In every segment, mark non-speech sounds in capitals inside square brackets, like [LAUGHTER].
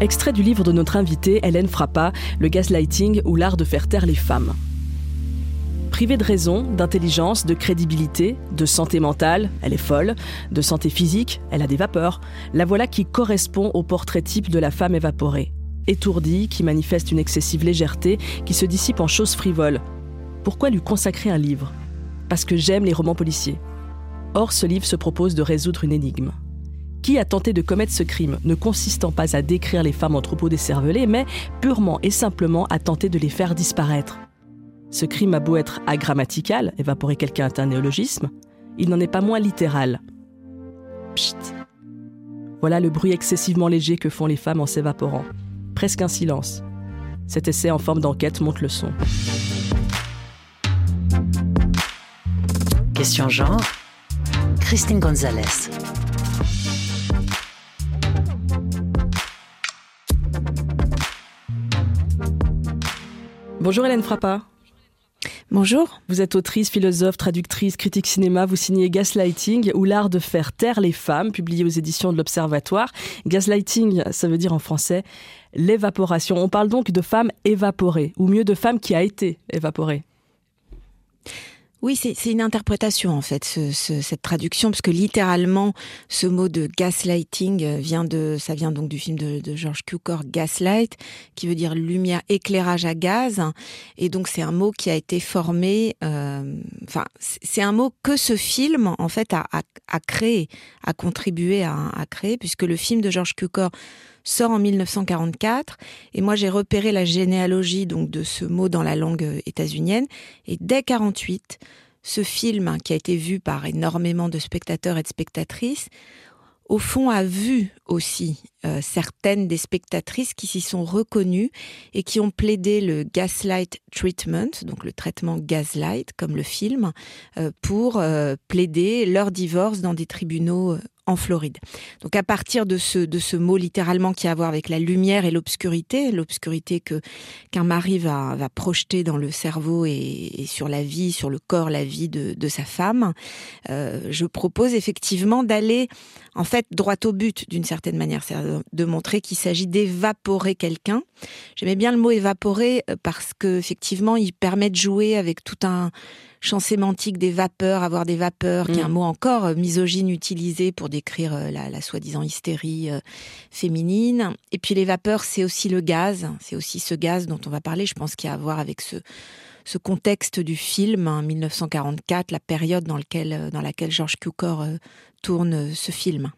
Extrait du livre de notre invitée, Hélène Frappa, Le gaslighting ou l'art de faire taire les femmes. Privée de raison, d'intelligence, de crédibilité, de santé mentale, elle est folle, de santé physique, elle a des vapeurs, la voilà qui correspond au portrait type de la femme évaporée. Étourdie, qui manifeste une excessive légèreté, qui se dissipe en choses frivoles. Pourquoi lui consacrer un livre? Parce que j'aime les romans policiers. Or, ce livre se propose de résoudre une énigme. Qui a tenté de commettre ce crime, ne consistant pas à décrire les femmes en troupeau décervelé, mais purement et simplement à tenter de les faire disparaître ce crime a beau être agrammatical, évaporer quelqu'un est un néologisme, il n'en est pas moins littéral. Psst. Voilà le bruit excessivement léger que font les femmes en s'évaporant. Presque un silence. Cet essai en forme d'enquête monte le son. Question genre Christine Gonzalez. Bonjour Hélène Frappa. Bonjour. Vous êtes autrice, philosophe, traductrice, critique cinéma. Vous signez Gaslighting ou l'art de faire taire les femmes, publié aux éditions de l'Observatoire. Gaslighting, ça veut dire en français l'évaporation. On parle donc de femmes évaporées, ou mieux de femmes qui a été évaporée. Oui, c'est une interprétation en fait, cette traduction, parce que littéralement, ce mot de gaslighting euh, vient de, ça vient donc du film de, de George Cukor, Gaslight, qui veut dire lumière, éclairage à gaz, et donc c'est un mot qui a été formé, euh, enfin, c'est un mot que ce film en fait a, a, créé, a contribué à, à créer, puisque le film de George Cukor sort en 1944 et moi j'ai repéré la généalogie donc de ce mot dans la langue euh, états-unienne. Et dès 48 ce film qui a été vu par énormément de spectateurs et de spectatrices au fond a vu aussi euh, certaines des spectatrices qui s'y sont reconnues et qui ont plaidé le gaslight treatment, donc le traitement gaslight comme le film, euh, pour plaider leur divorce dans des tribunaux en Floride. Donc à partir de ce, de ce mot littéralement qui a à voir avec la lumière et l'obscurité, l'obscurité que qu'un mari va, va projeter dans le cerveau et, sur la vie, sur le corps, la vie de, de sa femme, euh, je propose effectivement d'aller en fait droit au but d'une certaine manière, c'est de montrer qu'il s'agit d'évaporer quelqu'un. J'aimais bien le mot évaporer euh, parce que effectivement il permet de jouer avec tout un champ sémantique des vapeurs, avoir des vapeurs, qui est un mm. mot encore euh, misogyne utilisé pour décrire euh, la, soi-disant hystérie euh, féminine. Et puis les vapeurs, c'est aussi le gaz, c'est aussi ce gaz dont on va parler, je pense qu'il y a à voir avec ce, ce contexte du film, 1944, hein, la période dans, lequel, dans laquelle Georges Cukor tourne ce film.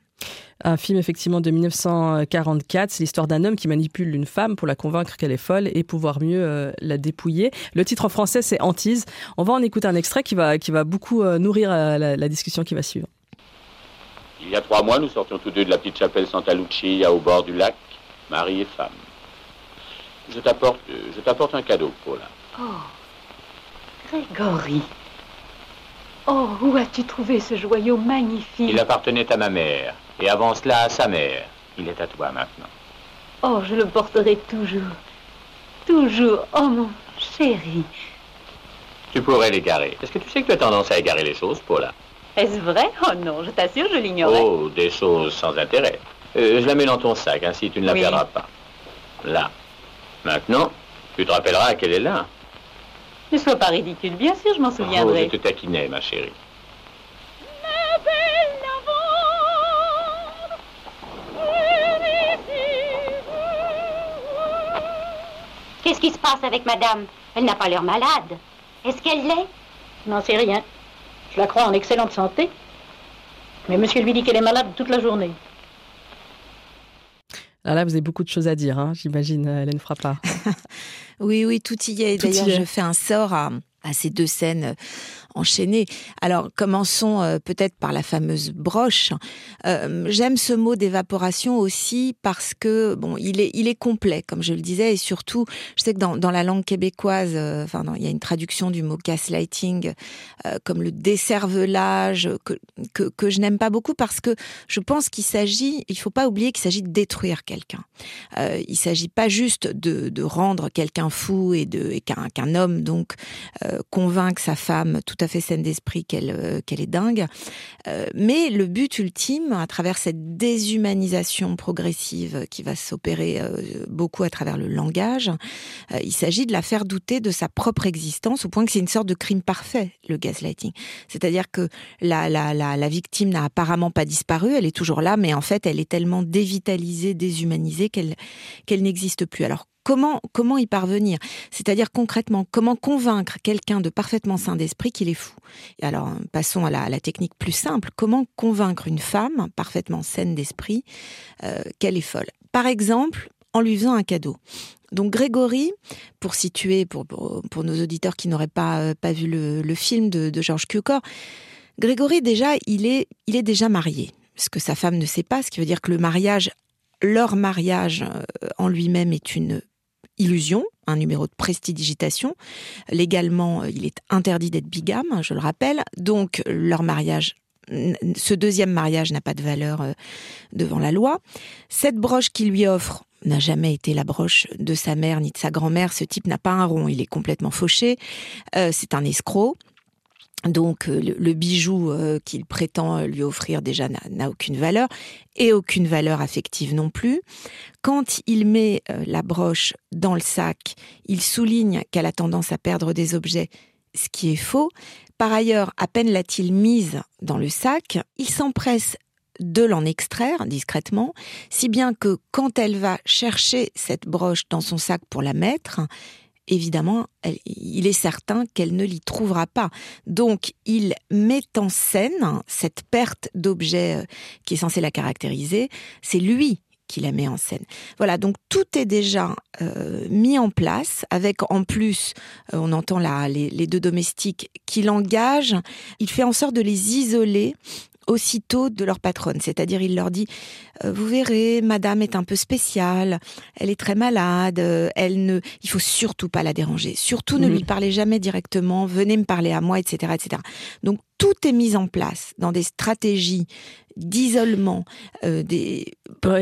Un film effectivement de 1944, c'est l'histoire d'un homme qui manipule une femme pour la convaincre qu'elle est folle et pouvoir mieux euh, la dépouiller. Le titre en français c'est Antise. On va en écouter un extrait qui va, qui va beaucoup euh, nourrir euh, la, discussion qui va suivre. Il y a trois mois, nous sortions tous deux de la petite chapelle Santa Lucia au bord du lac, mari et femme. Je t'apporte, je t'apporte un cadeau, Paula. Oh, Grégory. Oh, où as-tu trouvé ce joyau magnifique? Il appartenait à ma mère, et avant cela à sa mère. Il est à toi maintenant. Oh, je le porterai toujours. Toujours. Oh, mon chéri. Tu pourrais l'égarer. Est-ce que tu sais que tu as tendance à égarer les choses, Paula? Est-ce vrai? Oh non, je t'assure, je l'ignorais. Oh, des choses sans intérêt. Euh, je la mets dans ton sac, ainsi tu ne la perdras pas. Là. Maintenant, tu te rappelleras qu'elle est là. Ne sois pas ridicule, bien sûr, je m'en souviendrai. Oh, je te taquinais, ma chérie. Qui se passe avec madame? Elle n'a pas l'air malade. Est-ce qu'elle l'est? Je n'en sais rien. Je la crois en excellente santé. Mais monsieur lui dit qu'elle est malade toute la journée. Alors là, vous avez beaucoup de choses à dire, hein, j'imagine, Hélène Frappa. [LAUGHS] oui, oui, tout y est. D'ailleurs, je fais un sort à, à ces deux scènes enchaîner. Alors commençons euh, peut-être par la fameuse broche. Euh, j'aime ce mot d'évaporation aussi parce que bon, il est il est complet comme je le disais et surtout, je sais que dans, dans la langue québécoise, euh, enfin il y a une traduction du mot gaslighting comme le décervelage que que, que je n'aime pas beaucoup parce que je pense qu'il s'agit, il faut pas oublier qu'il s'agit de détruire quelqu'un. il s'agit pas juste de, de rendre quelqu'un fou et et qu'un qu'un homme donc convainc sa femme tout fait saine d'esprit qu'elle qu'elle est dingue. mais le but ultime, à travers cette déshumanisation progressive qui va s'opérer beaucoup à travers le langage, il s'agit de la faire douter de sa propre existence, au point que c'est une sorte de crime parfait, le gaslighting. C'est-à-dire que la, victime n'a apparemment pas disparu, elle est toujours là, mais en fait, elle est tellement dévitalisée, déshumanisée qu'elle qu'elle n'existe plus. Alors Comment, y parvenir? C'est-à-dire concrètement, comment convaincre quelqu'un de parfaitement sain d'esprit qu'il est fou? Alors, passons à la, technique plus simple. Comment convaincre une femme parfaitement saine d'esprit euh, qu'elle est folle? Par exemple, en lui faisant un cadeau. Donc Grégory, pour situer, pour, pour, nos auditeurs qui n'auraient pas, euh, vu le, film de, Georges Cukor, Grégory déjà, il est, déjà marié. Ce que sa femme ne sait pas, ce qui veut dire que le mariage, leur mariage euh, en lui-même est une illusion, un numéro de prestidigitation. Légalement, il est interdit d'être bigame, je le rappelle. Donc, leur mariage ce deuxième mariage n'a pas de valeur euh, devant la loi. Cette broche qu'il lui offre n'a jamais été la broche de sa mère ni de sa grand-mère. Ce type n'a pas un rond, il est complètement fauché. Euh, c'est un escroc. Donc euh, le, bijou euh, qu'il prétend lui offrir déjà n'a aucune valeur et aucune valeur affective non plus. Quand il met euh, la broche dans le sac, il souligne qu'elle a tendance à perdre des objets, ce qui est faux. Par ailleurs, à peine l'a-t-il mise dans le sac, il s'empresse de l'en extraire discrètement, si bien que quand elle va chercher cette broche dans son sac pour la mettre, évidemment, il est certain qu'elle ne l'y trouvera pas. Donc, il met en scène cette perte d'objet euh, qui est censée la caractériser. C'est lui qui la met en scène. Voilà, donc tout est déjà euh, mis en place, avec en plus, euh, on entend là les, les deux domestiques qui l'engagent. Il fait en sorte de les isoler aussitôt de leur patronne. C'est-à-dire, il leur dit, euh, vous verrez, madame est un peu spéciale, elle est très malade, euh, elle ne, il faut surtout pas la déranger. Surtout ne lui parlez jamais directement, venez me parler à moi, etc., etc. Donc, tout est mis en place dans des stratégies d'isolement euh, des...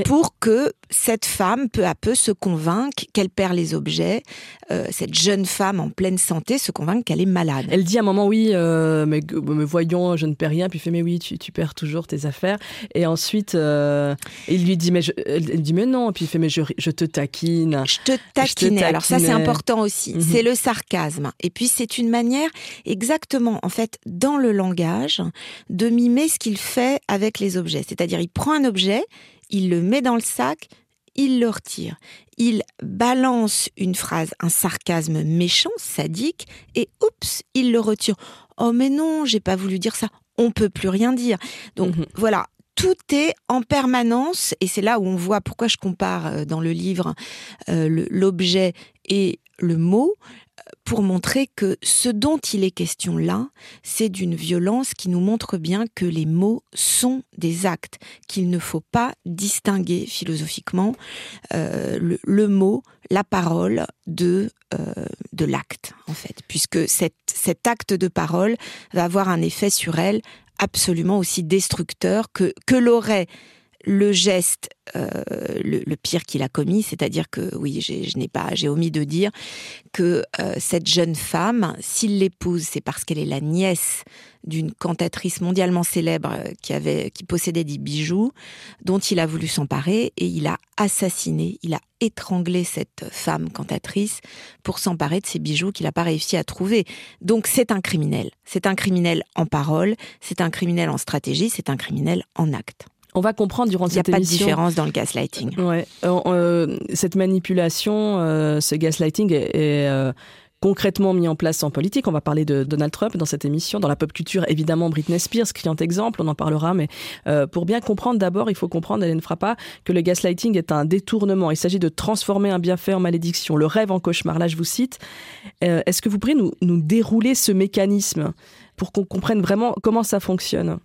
pour que cette femme, peu à peu, se convainque qu'elle perd les objets, euh, cette jeune femme en pleine santé se convainc qu'elle est malade. Elle dit à un moment, oui, euh, mais me voyons, je ne perds rien, puis fait, mais oui, tu, tu perds toujours tes affaires. Et ensuite, il lui dit, mais je... elle dit, mais non, puis il fait, mais je, je te taquine. Je te taquine. Alors ça, c'est important aussi. Mhm. C'est le sarcasme. Et puis, c'est une manière, exactement, en fait, dans le langage, de mimer ce qu'il fait avec les objets. C'est-à-dire, il prend un objet, il le met dans le sac, il le retire. Il balance une phrase, un sarcasme méchant, sadique, et oups, il le retire. Oh mais non, j'ai pas voulu dire ça. On peut plus rien dire. Donc mhm. voilà, tout est en permanence, et c'est là où on voit pourquoi je compare euh, dans le livre euh, l'objet et le mot pour montrer que ce dont il est question là, c'est d'une violence qui nous montre bien que les mots sont des actes, qu'il ne faut pas distinguer philosophiquement euh, le, mot, la parole de, euh, de l'acte, en fait, puisque cet, cet acte de parole va avoir un effet sur elle absolument aussi destructeur que, que l'aurait le geste euh, le, pire qu'il a commis, c'est-à-dire que oui, je n'ai pas, j'ai omis de dire que euh, cette jeune femme, s'il l'épouse, c'est parce qu'elle est la nièce d'une cantatrice mondialement célèbre euh, qui avait, qui possédait des bijoux, dont il a voulu s'emparer et il a assassiné, il a étranglé cette femme cantatrice pour s'emparer de ces bijoux qu'il n'a pas réussi à trouver. Donc c'est un criminel. C'est un criminel en parole, c'est un criminel en stratégie, c'est un criminel en acte. On va comprendre durant cette émission. Il n'y a pas de différence dans le gaslighting. Ouais. Euh, euh, cette manipulation, euh, ce gaslighting est, concrètement mis en place en politique. On va parler de Donald Trump dans cette émission. Dans la pop culture, évidemment, Britney Spears, criant exemple, on en parlera. Mais pour bien comprendre, d'abord, il faut comprendre, Hélène Frappa, que le gaslighting est un détournement. Il s'agit de transformer un bienfait en malédiction, le rêve en cauchemar. Là, je vous cite. Est-ce que vous pourriez nous, nous dérouler ce mécanisme pour qu'on comprenne vraiment comment ça fonctionne?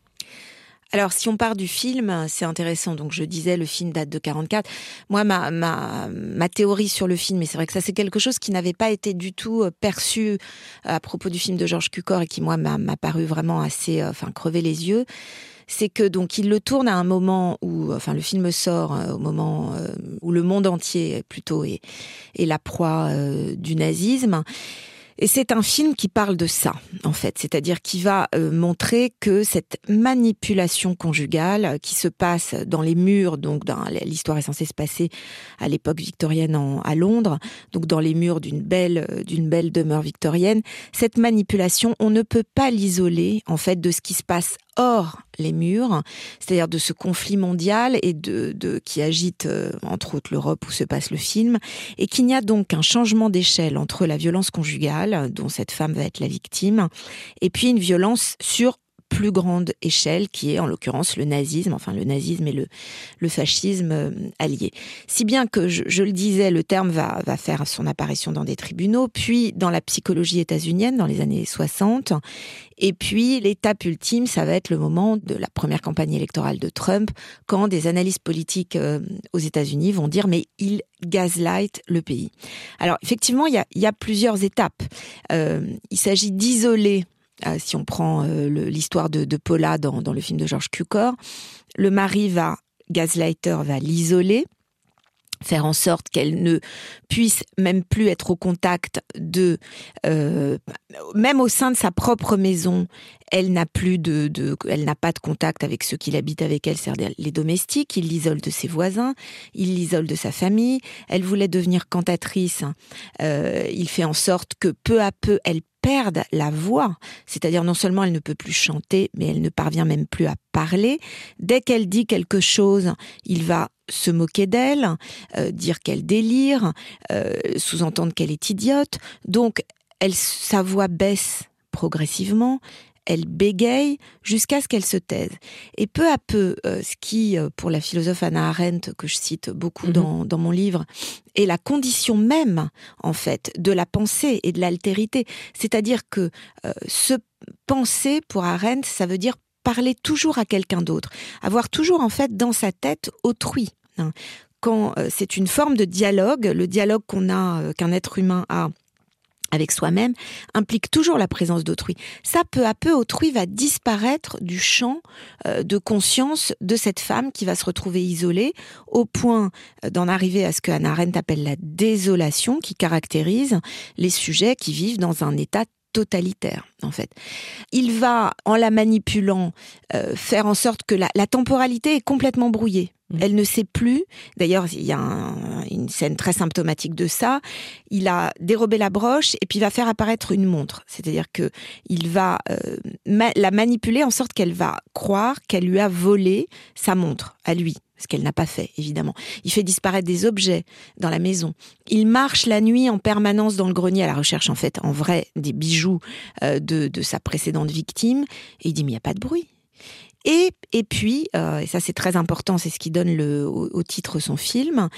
Alors, si on part du film, c'est intéressant. Donc, je disais, le film date de 44. Moi, ma, ma, ma théorie sur le film, et c'est vrai que ça, c'est quelque chose qui n'avait pas été du tout euh, perçu euh, à propos du film de Georges Cukor et qui, moi, m'a paru vraiment assez, euh, enfin, crever les yeux. C'est que, donc, il le tourne à un moment où, enfin, le film sort au moment où le monde entier, plutôt, est, est la proie du nazisme. Et c'est un film qui parle de ça, en fait, c'est-à-dire qui va euh, montrer que cette manipulation conjugale qui se passe dans les murs, donc l'histoire est censée se passer à l'époque victorienne à Londres, donc dans les murs d'une belle euh, d'une belle demeure victorienne, cette manipulation, on ne peut pas l'isoler en fait de ce qui se passe hors les murs, c'est-à-dire de ce conflit mondial et de, qui agite euh, entre autres l'Europe où se passe le film, et qu'il n'y a donc un changement d'échelle entre la violence conjugale, dont cette femme va être la victime, et puis une violence sur plus grande échelle, qui est en l'occurrence le nazisme, enfin le nazisme et le, fascisme euh, alliés. Si bien que, je, le disais, le terme va, faire son apparition dans des tribunaux, puis dans la psychologie états-unienne dans les années 60, et puis l'étape ultime, ça va être le moment de la première campagne électorale de Trump, quand des analystes politiques euh, aux États-Unis vont dire mais il gaslight le pays. Alors effectivement, il y a, il y a plusieurs étapes. Euh, il s'agit d'isoler euh, si on prend euh, l'histoire de, Paula dans, le film de George Cukor, le mari va, Gaslighter va l'isoler, faire en sorte qu'elle ne puisse même plus être au contact de, euh, même au sein de sa propre maison, elle n'a plus de, elle n'a pas de contact avec ceux qui habitent avec elle, c'est-à-dire les domestiques. Il l'isole de ses voisins, il l'isole de sa famille. Elle voulait devenir cantatrice. il fait en sorte que peu à peu, elle perdent la voix, c'est-à-dire non seulement elle ne peut plus chanter, mais elle ne parvient même plus à parler. Dès qu'elle dit quelque chose, il va se moquer d'elle, euh, dire qu'elle délire, euh, sous-entendre qu'elle est idiote. Donc, elle, sa voix baisse progressivement, elle bégaye jusqu'à ce qu'elle se taise. Et peu à peu, euh, ce qui, euh, pour la philosophe Anna Arendt, que je cite beaucoup mhm. dans, mon livre, est la condition même, en fait, de la pensée et de l'altérité. C'est-à-dire que euh, se penser, pour Arendt, ça veut dire parler toujours à quelqu'un d'autre, avoir toujours, en fait, dans sa tête autrui. Hein. Quand c'est une forme de dialogue, le dialogue qu'on a, qu'un être humain a avec soi-même implique toujours la présence d'autrui. Ça, peu à peu, autrui va disparaître du champ euh, de conscience de cette femme qui va se retrouver isolée au point euh, d'en arriver à ce que Hannah Arendt appelle la désolation qui caractérise les sujets qui vivent dans un état totalitaire, en fait. Il va, en la manipulant, euh, faire en sorte que la, temporalité est complètement brouillée. Mmh. Elle ne sait plus. D'ailleurs, il y a une scène très symptomatique de ça. Il a dérobé la broche et puis il va faire apparaître une montre. C'est-à-dire que il va euh, la manipuler en sorte qu'elle va croire qu'elle lui a volé sa montre à lui ce qu'elle n'a pas fait, évidemment. Il fait disparaître des objets dans la maison. Il marche la nuit en permanence dans le grenier à la recherche, en fait, en vrai, des bijoux euh, de, de sa précédente victime. Et il dit, mais il n'y a pas de bruit. Et, et puis, euh, et ça c'est très important, c'est ce qui donne le, au, titre son film,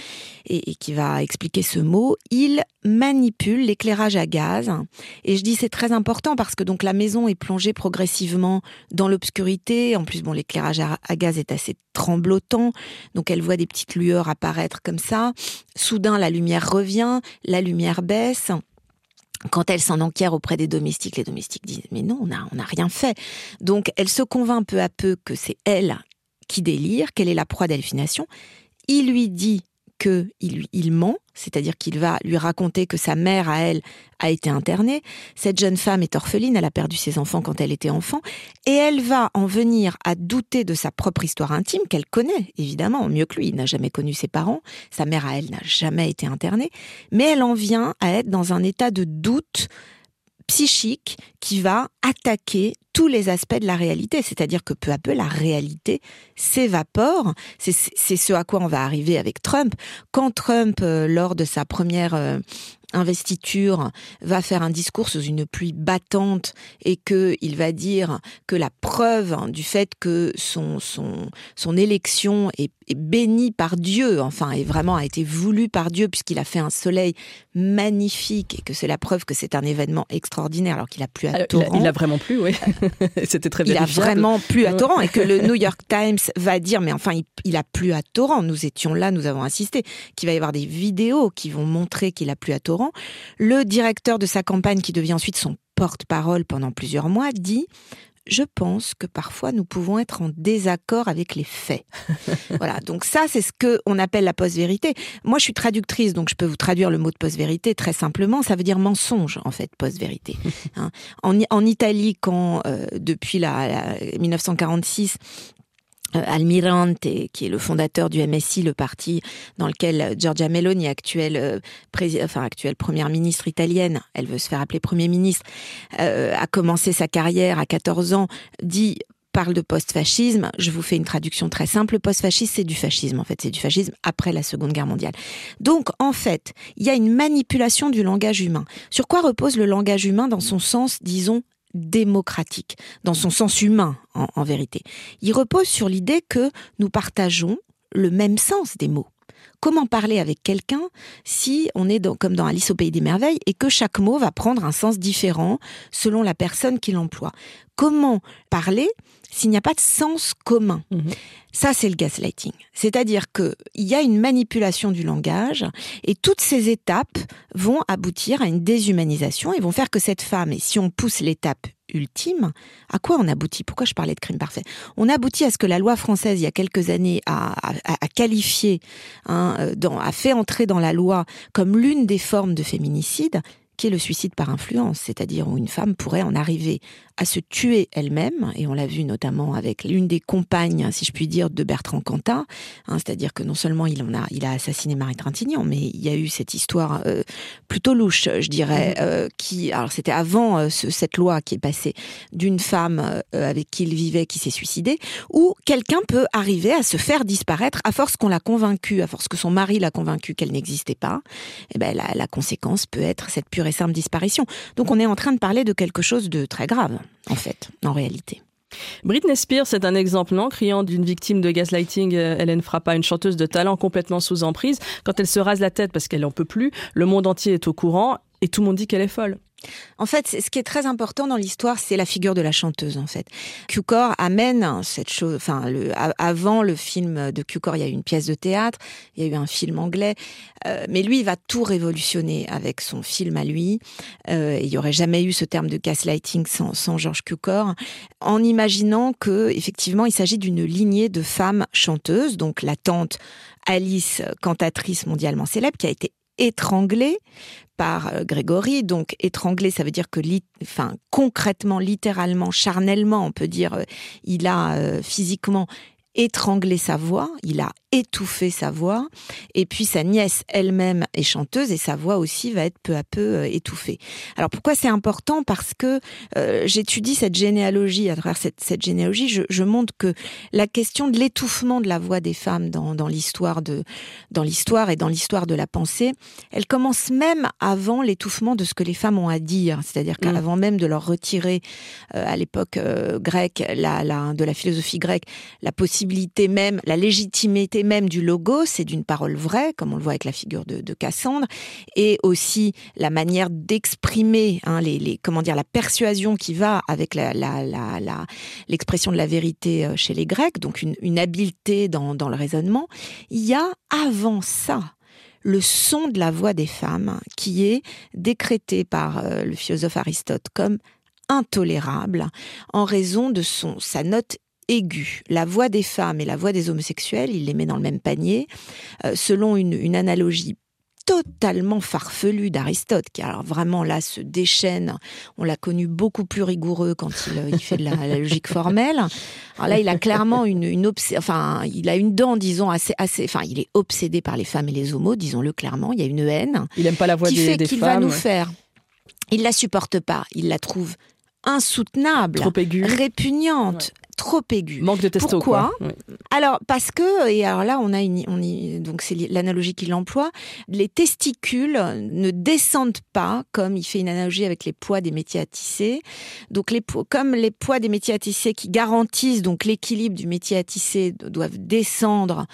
et, qui va expliquer ce mot, il manipule l'éclairage à gaz. Et je dis c'est très important parce que donc la maison est plongée progressivement dans l'obscurité. En plus, bon, l'éclairage à gaz est assez tremblotant, donc elle voit des petites lueurs apparaître comme ça. Soudain, la lumière revient, la lumière baisse quand elle s'en enquiert auprès des domestiques, les domestiques disent mais non, on n'a on a rien fait. Donc elle se convainc peu à peu que c'est elle qui délire, qu'elle est la proie d'hallucination. Il lui dit qu'il il ment, c'est-à-dire qu'il va lui raconter que sa mère à elle a été internée. Cette jeune femme est orpheline, elle a perdu ses enfants quand elle était enfant, et elle va en venir à douter de sa propre histoire intime, qu'elle connaît évidemment, mieux que lui, il n'a jamais connu ses parents, sa mère à elle n'a jamais été internée, mais elle en vient à être dans un état de doute psychique qui va attaquer tous les aspects de la réalité. C'est-à-dire que peu à peu, la réalité s'évapore. C'est ce à quoi on va arriver avec Trump. Quand Trump, euh, lors de sa première euh, investiture va faire un discours sous une pluie battante et que il va dire que la preuve du fait que son son son élection est, est bénie par Dieu, enfin, et vraiment a été voulu par Dieu puisqu'il a fait un soleil magnifique et que c'est la preuve que c'est un événement extraordinaire alors qu'il a plu à torrent. Il a, vraiment plu, oui. [LAUGHS] C'était très Il a vraiment plu à torrent et que le [LAUGHS] New York Times va dire mais enfin il, il a plu à torrent. Nous étions là, nous avons assisté. Qu'il va y avoir des vidéos qui vont montrer qu'il a plu à torrent le directeur de sa campagne, qui devient ensuite son porte-parole pendant plusieurs mois, dit je pense que parfois nous pouvons être en désaccord avec les faits. [LAUGHS] voilà, donc ça c'est ce que on appelle la post-vérité. Moi je suis traductrice, donc je peux vous traduire le mot de post-vérité très simplement. Ça veut dire mensonge en fait, post-vérité. [LAUGHS] Hein. En, en, Italie, quand euh, depuis la, la 1946 euh, Almirante, qui est le fondateur du MSI, le parti dans lequel Giorgia Meloni, actuelle, euh, actuelle première ministre italienne, elle veut se faire appeler premier ministre, euh, a commencé sa carrière à 14 ans, dit parle de post-fascisme. Je vous fais une traduction très simple. Post-fascisme, c'est du fascisme, en fait. C'est du fascisme après la Seconde Guerre mondiale. Donc, en fait, il y a une manipulation du langage humain. Sur quoi repose le langage humain dans son sens, disons, démocratique, dans son sens humain en, vérité. Il repose sur l'idée que nous partageons le même sens des mots. Comment parler avec quelqu'un si on est comme dans Alice au pays des merveilles et que chaque mot va prendre un sens différent selon la personne qui l'emploie? Comment parler s'il n'y a pas de sens commun mhm. Ça, c'est le gaslighting. C'est-à-dire qu'il y a une manipulation du langage et toutes ces étapes vont aboutir à une déshumanisation et vont faire que cette femme, et si on pousse l'étape ultime, à quoi on aboutit? Pourquoi je parlais de crime parfait? On aboutit à ce que la loi française, il y a quelques années, a, qualifié, hein, euh, a fait entrer dans la loi comme l'une des formes de féminicide qui est le suicide par influence, c'est-à-dire où une femme pourrait en arriver à se tuer elle-même, et on l'a vu notamment avec l'une des compagnes, si je puis dire, de Bertrand Cantat, hein, c'est-à-dire que non seulement il en a, il a assassiné Marie Trintignant, mais il y a eu cette histoire euh, plutôt louche, je dirais, mmh. euh, qui, alors c'était avant euh, cette loi qui est passée, d'une femme avec qui il vivait qui s'est suicidée, où quelqu'un peut arriver à se faire disparaître à force qu'on l'a convaincu, à force que son mari l'a convaincu qu'elle n'existait pas, et eh ben la, la conséquence peut être cette pure et disparition. Donc on est en train de parler de quelque chose de très grave en fait, en réalité. Britney Spears c'est un exemple, non? Criant d'une victime de gaslighting, euh, Hélène Frappa, une chanteuse de talent complètement sous emprise. Quand elle se rase la tête parce qu'elle n'en peut plus, le monde entier est au courant et tout le monde dit qu'elle est folle. En fait, ce qui est très important dans l'histoire, c'est la figure de la chanteuse. En fait, Cukor amène cette chose. Enfin, avant le film de Cukor, il y a eu une pièce de théâtre, il y a eu un film anglais, euh, mais lui, il va tout révolutionner avec son film à lui. Euh, il y aurait jamais eu ce terme de gaslighting sans, sans Georges Cukor, en imaginant que effectivement, il s'agit d'une lignée de femmes chanteuses. Donc la tante Alice, cantatrice mondialement célèbre, qui a été étranglée par euh, Grégory. Donc étranglé, ça veut dire que, enfin, concrètement, littéralement, charnellement, on peut dire, euh, il a euh, physiquement étranglé sa voix, il a étouffer sa voix. Et puis sa nièce elle-même est chanteuse et sa voix aussi va être peu à peu euh, étouffée. Alors pourquoi c'est important? Parce que euh, j'étudie cette généalogie. À travers cette, cette généalogie, je, je, montre que la question de l'étouffement de la voix des femmes dans, dans l'histoire de dans l'histoire et dans l'histoire de la pensée, elle commence même avant l'étouffement de ce que les femmes ont à dire. C'est-à-dire mm. qu'avant même de leur retirer euh, à l'époque grecque la, la, de la philosophie grecque la possibilité même, la légitimité même du logo, c'est d'une parole vraie, comme on le voit avec la figure de, Cassandre, et aussi la manière d'exprimer, hein, comment dire, la persuasion qui va avec l'expression de la vérité euh, chez les Grecs, donc une, habileté dans, dans le raisonnement. Il y a avant ça le son de la voix des femmes qui est décrété par euh, le philosophe Aristote comme intolérable en raison de son sa note aiguë. La voix des femmes et la voix des homosexuels, il les met dans le même panier, euh, selon une, analogie totalement farfelue d'Aristote, qui alors vraiment là se déchaîne. On l'a connu beaucoup plus rigoureux quand il, euh, fait de la, logique formelle. Alors là, il a clairement une, une enfin, il a une dent, disons, assez, assez, enfin, il est obsédé par les femmes et les homos, disons-le clairement. Il y a une haine. Il aime pas la voix qui des, fait qu'il va nous faire. Il la supporte pas. Il la trouve insoutenable, trop aiguë, répugnante, trop aigu. Manque de testo. Pourquoi Alors parce que et alors là on a une on y, donc c'est l'analogie qu'il emploie. Les testicules ne descendent pas comme il fait une analogie avec les poids des métiers à tisser. Donc les comme les poids des métiers à tisser qui garantissent donc l'équilibre du métier à tisser doivent descendre.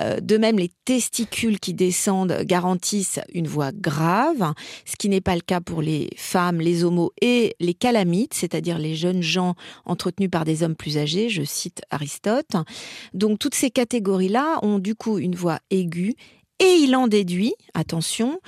Euh, de même les testicules qui descendent garantissent une voix grave, ce qui n'est pas le cas pour les femmes, les homos et les calamites, c'est-à-dire les jeunes gens entretenus par des hommes plus âgés je cite Aristote. Donc toutes ces catégories-là ont du coup une voix aiguë Et il en déduit, attention,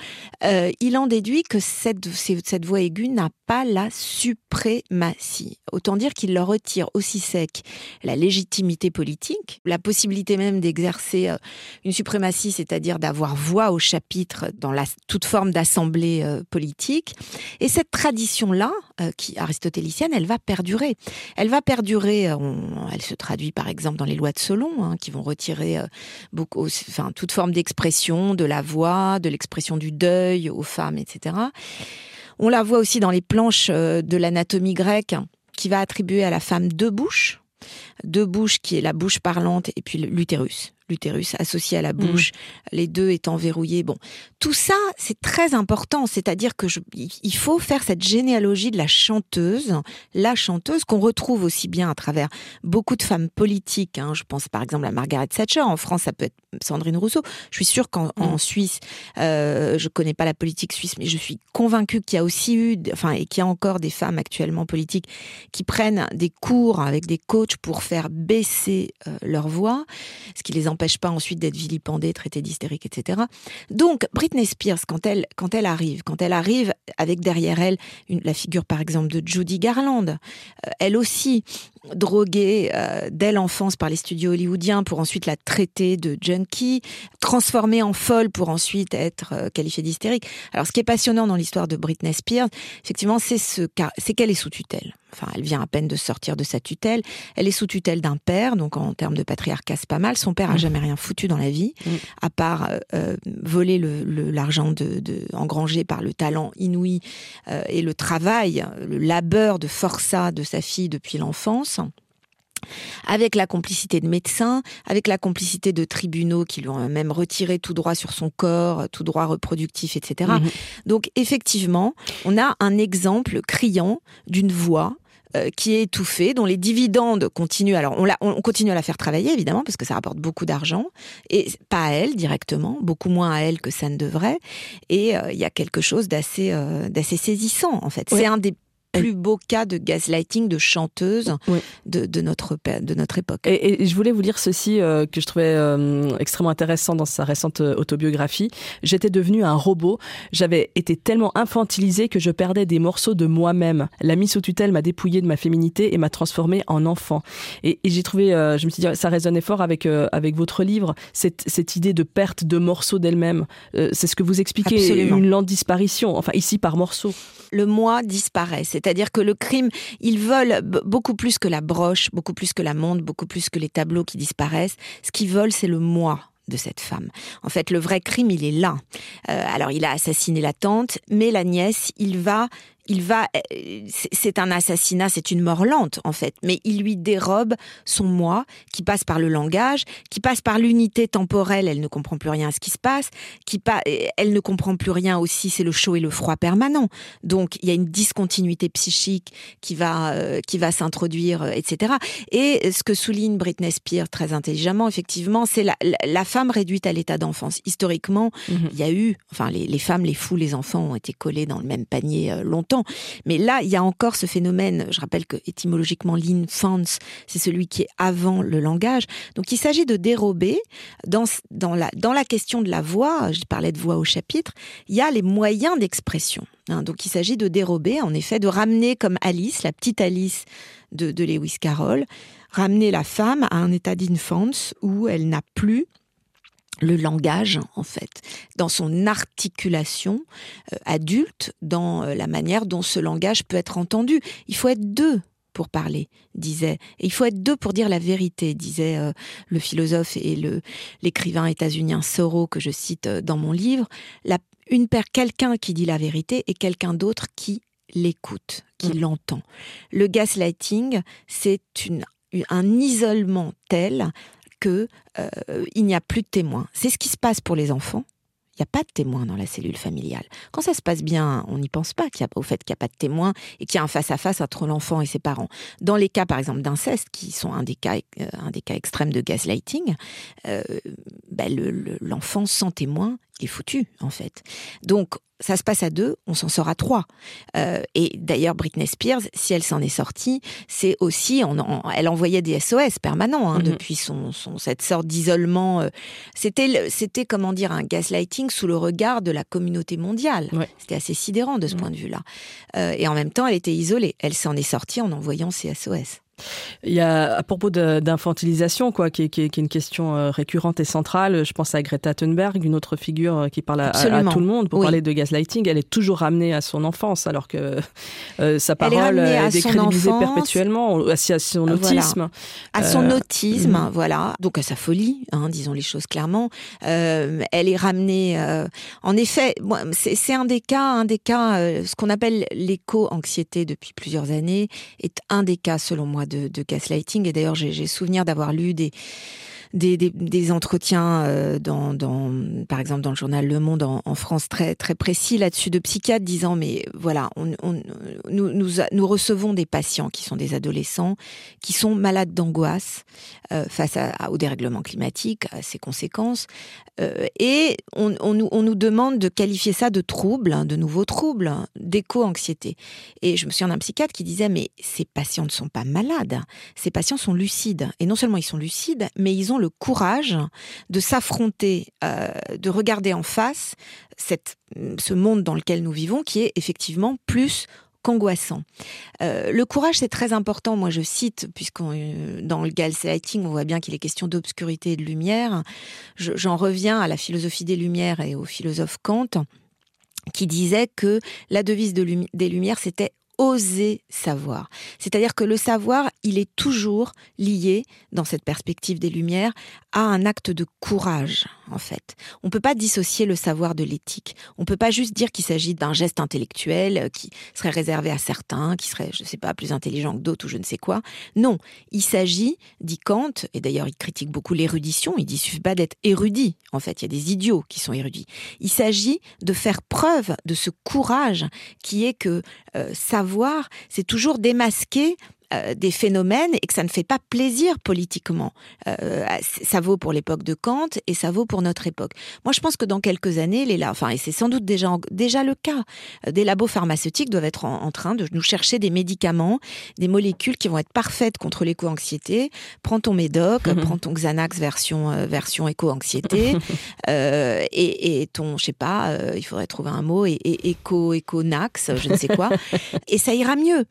euh, il en déduit que cette, cette voix aiguë n'a pas la suprématie. Autant dire qu'il leur retire aussi sec la légitimité politique, la possibilité même d'exercer euh, une suprématie, c'est-à-dire d'avoir voix au chapitre dans la, toute forme d'assemblée euh, politique. Et cette tradition-là, qui aristotélicienne, elle va perdurer. Elle va perdurer, elle se traduit par exemple dans les lois de Solon, hein, qui vont retirer beaucoup, enfin, toute forme d'expression, de la voix, de l'expression du deuil aux femmes, etc. On la voit aussi dans les planches euh, de l'anatomie grecque, qui va attribuer à la femme deux bouches, deux bouches qui est la bouche parlante et puis l'utérus l'utérus associé à la bouche, mm. les deux étant verrouillés. Bon, tout ça, c'est très important. C'est-à-dire que il faut faire cette généalogie de la chanteuse, la chanteuse qu'on retrouve aussi bien à travers beaucoup de femmes politiques. Hein. Je pense par exemple à Margaret Thatcher. En France, ça peut être Sandrine Rousseau. Je suis sûre qu'en mm. Suisse, euh, je connais pas la politique suisse, mais je suis convaincue qu'il y a aussi eu, enfin, et qu'il y a encore des femmes actuellement politiques qui prennent des cours avec des coachs pour faire baisser euh, leur voix, ce qui les empêche pas ensuite d'être vilipendée, traitée d'hystérique, etc. Donc, Britney Spears, quand elle, quand elle arrive, quand elle arrive avec derrière elle la figure, par exemple, de Judy Garland, euh, elle aussi droguée euh, dès l'enfance par les studios hollywoodiens pour ensuite la traiter de junkie, transformée en folle pour ensuite être euh, qualifiée d'hystérique. Alors, ce qui est passionnant dans l'histoire de Britney Spears, effectivement, c'est ce, c'est qu'elle est sous tutelle. Enfin, elle vient à peine de sortir de sa tutelle. Elle est sous tutelle d'un père, donc en termes de patriarcat, c'est pas mal. Son père a mmh. jamais rien foutu dans la vie, mmh. à part euh, euh, voler l'argent de, de, engrangé par le talent inouï euh, et le travail, le labeur de forçat de sa fille depuis l'enfance avec la complicité de médecins, avec la complicité de tribunaux qui lui ont même retiré tout droit sur son corps, tout droit reproductif, etc. Mmh. Donc effectivement, on a un exemple criant d'une voix euh, qui est étouffée, dont les dividendes continuent. Alors, on, la, on continue à la faire travailler, évidemment, parce que ça rapporte beaucoup d'argent, et pas à elle directement, beaucoup moins à elle que ça ne devrait. Et euh, il y a quelque chose d'assez euh, d'assez saisissant, en fait. C'est un des plus beau cas de gaslighting de chanteuse de, notre, de notre époque. Et, je voulais vous dire ceci euh, que je trouvais euh, extrêmement intéressant dans sa récente euh, autobiographie. J'étais devenue un robot. J'avais été tellement infantilisée que je perdais des morceaux de moi-même. La mise sous tutelle m'a dépouillée de ma féminité et m'a transformée en enfant. Et, j'ai trouvé, je me suis dit, ça résonnait fort avec, avec votre livre, cette, cette idée de perte de morceaux d'elle-même. c'est ce que vous expliquez, une lente disparition, enfin ici par morceaux. Le moi disparaît. C'est-à-dire que le crime, ils veulent beaucoup plus que la broche, beaucoup plus que la montre, beaucoup plus que les tableaux qui disparaissent. Ce qu'ils veulent, c'est le moi de cette femme. En fait, le vrai crime, il est là. Euh, alors, il a assassiné la tante, mais la nièce, il va il va, euh, c'est un assassinat, c'est une mort lente en fait, mais il lui dérobe son moi qui passe par le langage, qui passe par l'unité temporelle, elle ne comprend plus rien à ce qui se passe, qui pas, elle ne comprend plus rien aussi, c'est le chaud et le froid permanent. Donc il y a une discontinuité psychique qui va, euh, qui va s'introduire, euh, etc. Et ce que souligne Britney Spears très intelligemment, effectivement, c'est la, la, femme réduite à l'état d'enfance. Historiquement, mhm. il y a eu, enfin les, les femmes, les fous, les enfants ont été collés dans le même panier longtemps mais là, il y a encore ce phénomène. Je rappelle que étymologiquement, l'infance, c'est celui qui est avant le langage. Donc, il s'agit de dérober dans, la question de la voix. Je parlais de voix au chapitre. Il y a les moyens d'expression. Hein. donc, il s'agit de dérober, en effet, de ramener comme Alice, la petite Alice de, de Lewis Carroll, ramener la femme à un état d'infance où elle n'a plus le langage, en fait, dans son articulation euh, adulte, dans euh, la manière dont ce langage peut être entendu. Il faut être deux pour parler, disait. Et il faut être deux pour dire la vérité, disait euh, le philosophe et le l'écrivain états-unien Thoreau que je cite dans mon livre. La, une paire, quelqu'un qui dit la vérité et quelqu'un d'autre qui l'écoute, qui mmh. l'entend. Le gaslighting, c'est une un isolement tel que euh, il n'y a plus de témoins. C'est ce qui se passe pour les enfants. Il n'y a pas de témoins dans la cellule familiale. Quand ça se passe bien, on n'y pense pas qu'il y a, au fait qu'il n'y a pas de témoins et qu'il y a un face-à-face entre l'enfant et ses parents. Dans les cas, par exemple, d'inceste, qui sont un des cas, euh, un des cas extrêmes de gaslighting, euh, ben, l'enfant sans témoin, est foutu en fait. Donc ça se passe à deux, on s'en sort à trois. Euh, et d'ailleurs, Britney Spears, si elle s'en est sortie, c'est aussi, on, elle envoyait des SOS permanents hein, Mhm. depuis son, son- cette sorte d'isolement. euh, c'était, c'était comment dire un gaslighting sous le regard de la communauté mondiale. Ouais. C'était assez sidérant de ce Mhm. point de vue-là. Euh, et en même temps, elle était isolée. Elle s'en est sortie en envoyant ses SOS. Il y a, à propos d'infantilisation, quoi, qui est, qui est- qui est une question euh, récurrente et centrale, je pense à Greta Thunberg, une autre figure euh, qui parle à, tout le monde pour Oui. parler de gaslighting. Elle est toujours ramenée à son enfance, alors que euh, sa Elle est parole à est son décrédibilisée perpétuellement, à, à son Voilà. autisme. à son Euh, autisme, mhm. voilà, donc à sa folie, hein, disons les choses clairement. Euh, elle est ramenée, euh, en effet, c'est un des cas, un des cas, euh, ce qu'on appelle l'éco-anxiété depuis plusieurs années, est un des cas, selon moi, de, de gaslighting. Et d'ailleurs, j'ai j'ai souvenir d'avoir lu des des, des, entretiens euh, dans, dans, par exemple, dans le journal Le Monde en, France très, très précis là-dessus de psychiatres disant mais voilà, on, on- nous, nous, nous recevons des patients qui sont des adolescents qui sont malades d'angoisse euh, face à, au dérèglement climatique, à ses conséquences, euh, et on, nous, on nous demande de qualifier ça de trouble, hein, de nouveaux troubles, hein, d'éco-anxiété. Et je me souviens d'un psychiatre qui disait mais ces patients ne sont pas malades, ces patients sont lucides. Et non seulement ils sont lucides, mais ils ont le courage de s'affronter, euh, de regarder en face cette, ce monde dans lequel nous vivons, qui est effectivement plus qu'angoissant. Euh, le courage, c'est très important. Moi, je cite, puisqu'on euh, dans le gaslighting, on voit bien qu'il est question d'obscurité et de lumière. Je- J'en reviens à la philosophie des Lumières et au philosophe Kant, qui disait que la devise des Lumières, c'était oser savoir. C'est-à-dire que le savoir, il est toujours lié, dans cette perspective des Lumières, à un acte de courage, en fait. On peut pas dissocier le savoir de l'éthique. On peut pas juste dire qu'il s'agit d'un geste intellectuel euh, qui serait réservé à certains, qui serait, je sais pas, plus intelligent que d'autres ou je ne sais quoi. Non, il s'agit, dit Kant, et d'ailleurs il critique beaucoup l'érudition, il dit il suffit pas d'être érudit, en fait, il y a des idiots qui sont érudits. Il s'agit de faire preuve de ce courage qui est que euh, savoir, c'est toujours démasquer euh, des phénomènes et que ça ne fait pas plaisir politiquement. Euh, ça vaut pour l'époque de Kant et ça vaut pour notre époque. Moi, je pense que dans quelques années, les enfin, et c'est sans doute déjà déjà le cas, euh, des labos pharmaceutiques doivent être en, en, train de nous chercher des médicaments, des molécules qui vont être parfaites contre l'éco-anxiété. Prends ton Médoc, mmh. prends ton Xanax version euh, version éco-anxiété [LAUGHS] et, et, ton, je sais pas, il faudrait trouver un mot, et, et éco éco-nax, je ne sais quoi, [LAUGHS] et ça ira mieux.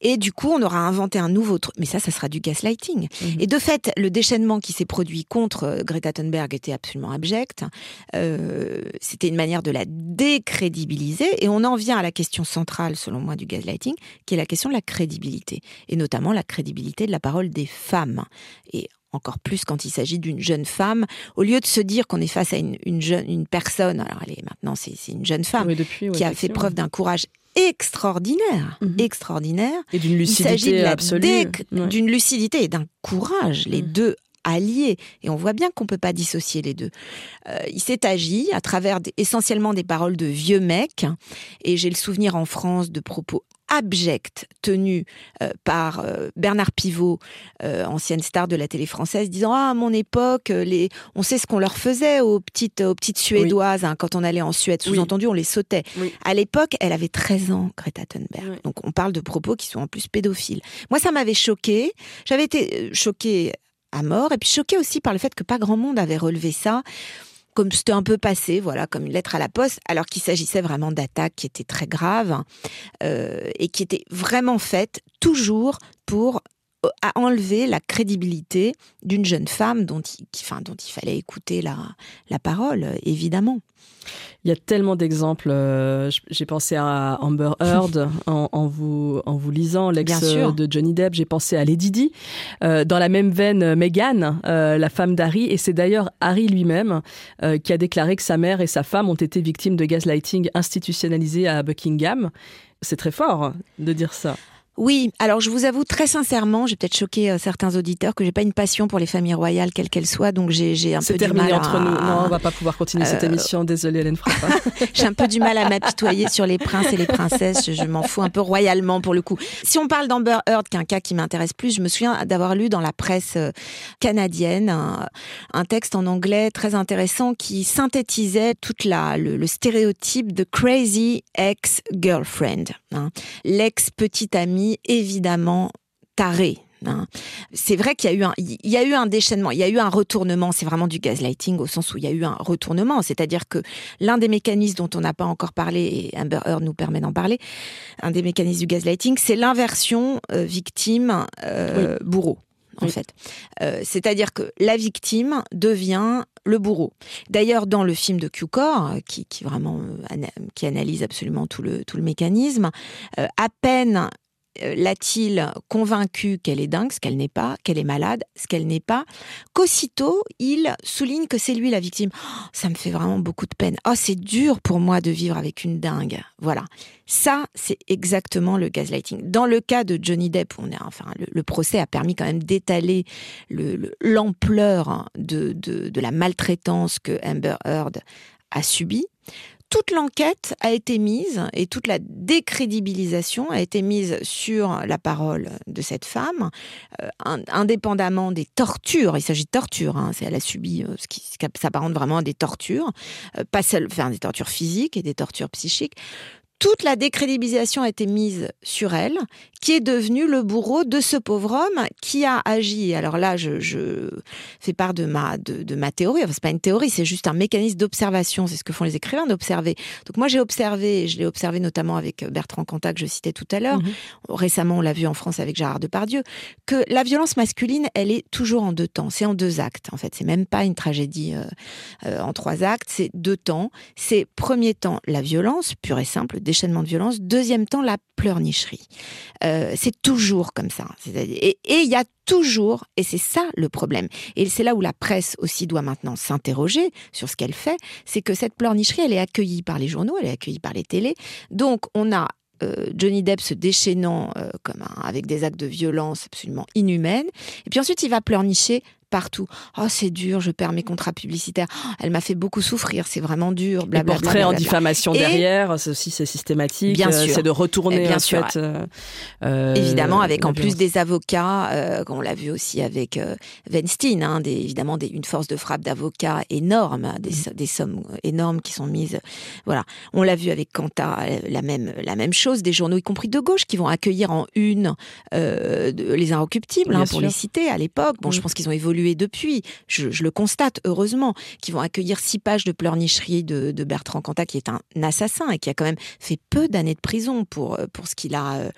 Et du coup, on aura inventé un nouveau truc, mais ça, ça sera du gaslighting. Mmh. Et de fait, le déchaînement qui s'est produit contre euh, Greta Thunberg était absolument abject. Euh, C'était une manière de la décrédibiliser. Et on en vient à la question centrale, selon moi, du gaslighting, qui est la question de la crédibilité. Et notamment la crédibilité de la parole des femmes. Et encore plus quand il s'agit d'une jeune femme, au lieu de se dire qu'on est face à une, une, jeune, une personne, alors elle est maintenant c'est une jeune femme oui, depuis, oui, qui a fait preuve d'un courage extraordinaire, mmh. extraordinaire. Et d'une lucidité absolue. D'une lucidité et d'un courage, les Mmh. deux alliés. Et on voit bien qu'on peut pas dissocier les deux. Euh, il s'est agi à travers des, essentiellement des paroles de vieux mecs. Et j'ai le souvenir en France de propos abjects tenus euh, par euh, Bernard Pivot, euh, ancienne star de la télé française, disant ah à mon époque les on sait ce qu'on leur faisait aux petites aux petites suédoises oui. hein, quand on allait en Suède sous-entendu oui. on les sautait. Oui. À l'époque elle avait 13 ans Greta Thunberg donc on parle de propos qui sont en plus pédophiles. Moi ça m'avait choqué j'avais été choquée à mort et puis choquée aussi par le fait que pas grand monde avait relevé ça comme c'était un peu passé, voilà, comme une lettre à la poste, alors qu'il s'agissait vraiment d'attaques qui étaient très graves euh, et qui étaient vraiment faites toujours pour à enlever la crédibilité d'une jeune femme dont il, qui, enfin, dont il fallait écouter la, la parole, évidemment. Il y a tellement d'exemples. Euh, J'ai pensé à Amber Heard [LAUGHS] en, en, vous, en vous lisant l'ex de Johnny Depp. J'ai pensé à Lady Di. Euh, dans la même veine, Meghan, euh, la femme d'Harry. Et c'est d'ailleurs Harry lui-même euh, qui a déclaré que sa mère et sa femme ont été victimes de gaslighting institutionnalisé à Buckingham. C'est très fort de dire ça. Oui, alors je vous avoue très sincèrement, j'ai peut-être choqué euh, certains auditeurs que j'ai pas une passion pour les familles royales, quelles qu'elles soient, donc j'ai un peu du mal entre nous. Non, on va pas pouvoir continuer cette euh, émission. Désolée, Hélène Frappa. [LAUGHS] j'ai un peu du mal à m'apitoyer sur les princes et les princesses. Je, m'en fous un peu royalement pour le coup. Si on parle d'Amber Heard, qui est un cas qui m'intéresse plus, je me souviens d'avoir lu dans la presse euh, canadienne un, texte en anglais très intéressant qui synthétisait toute la le, stéréotype de crazy ex-girlfriend, hein. l'ex petite évidemment taré. Hein. C'est vrai qu'il y a eu un, il y a eu un déchaînement, il y a eu un retournement. C'est vraiment du gaslighting au sens où il y a eu un retournement. C'est-à-dire que l'un des mécanismes dont on n'a pas encore parlé et Amber Heard nous permet d'en parler, un des mécanismes du gaslighting, c'est l'inversion euh, victime euh, bourreau en fait. Euh, c'est-à-dire que la victime devient le bourreau. D'ailleurs, dans le film de Q-Core, qui, qui vraiment qui analyse absolument tout le tout le mécanisme, à peine l'a-t-il convaincu qu'elle est dingue, ce qu'elle n'est pas, qu'elle est malade, ce qu'elle n'est pas, qu'aussitôt il souligne que c'est lui la victime. Oh, ça me fait vraiment beaucoup de peine. Oh, c'est dur pour moi de vivre avec une dingue. Voilà. Ça, c'est exactement le gaslighting. Dans le cas de Johnny Depp, on est, enfin, le, procès a permis quand même d'étaler l'ampleur de, de la maltraitance que Amber Heard a subie toute l'enquête a été mise et toute la décrédibilisation a été mise sur la parole de cette femme, euh, indépendamment des tortures. Il s'agit de tortures. Hein, elle a subi euh, ce qui s'apparente vraiment à des tortures, euh, pas seulement enfin, des tortures physiques et des tortures psychiques toute la décrédibilisation a été mise sur elle, qui est devenue le bourreau de ce pauvre homme qui a agi. Alors là, je, fais part de ma, de, ma théorie. Enfin, c'est pas une théorie, c'est juste un mécanisme d'observation. C'est ce que font les écrivains d'observer. Donc moi, j'ai observé, je l'ai observé notamment avec Bertrand Cantat que je citais tout à l'heure. Mhm. Récemment, on l'a vu en France avec Gérard Depardieu, que la violence masculine, elle est toujours en deux temps. C'est en deux actes. En fait, c'est même pas une tragédie euh, euh, en trois actes. C'est deux temps. C'est premier temps la violence pure et simple déchaînement de violence. Deuxième temps, la pleurnicherie. Euh, c'est toujours comme ça. Et il y a toujours, et c'est ça le problème, et c'est là où la presse aussi doit maintenant s'interroger sur ce qu'elle fait, c'est que cette pleurnicherie, elle est accueillie par les journaux, elle est accueillie par les télés. Donc on a euh, Johnny Depp se déchaînant euh, comme avec des actes de violence absolument inhumaines. Et puis ensuite, il va pleurnicher partout. Oh, c'est dur, je perds mes contrats publicitaires. Oh, elle m'a fait beaucoup souffrir, c'est vraiment dur. Les portraits en diffamation derrière, c'est aussi c'est systématique. Bien euh, sûr, c'est de retourner bien en sûr, fait. Euh, euh, Évidemment, avec en plus des avocats, on l'a vu aussi avec Weinstein, hein, des, évidemment des, une force de frappe d'avocats énorme, des, mm. des, sommes énormes qui sont mises. Voilà, on l'a vu avec Quanta, la même la même chose, des journaux y compris de gauche qui vont accueillir en une les inrecuptibles, hein, pour les citer à l'époque. Bon, je mm. pense qu'ils ont évolué depuis, je, le constate heureusement, qui vont accueillir six pages de pleurnicherie de, Bertrand Cantat, qui est un assassin et qui a quand même fait peu d'années de prison pour, pour ce qu'il a euh,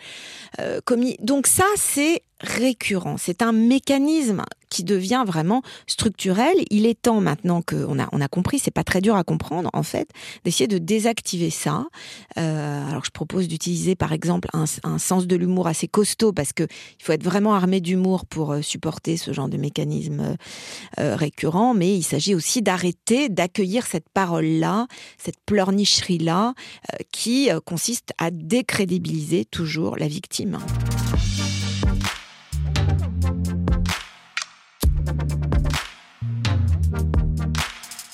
euh, commis. Donc ça, c'est récurrent. C'est un mécanisme qui devient vraiment structurel. Il est temps maintenant qu'on a, on a compris, c'est pas très dur à comprendre en fait, d'essayer de désactiver ça. Euh, alors je propose d'utiliser par exemple un, sens de l'humour assez costaud parce que il faut être vraiment armé d'humour pour euh, supporter ce genre de mécanisme euh, récurrent, mais il s'agit aussi d'arrêter d'accueillir cette parole-là, cette pleurnicherie-là, qui consiste à décrédibiliser toujours la victime.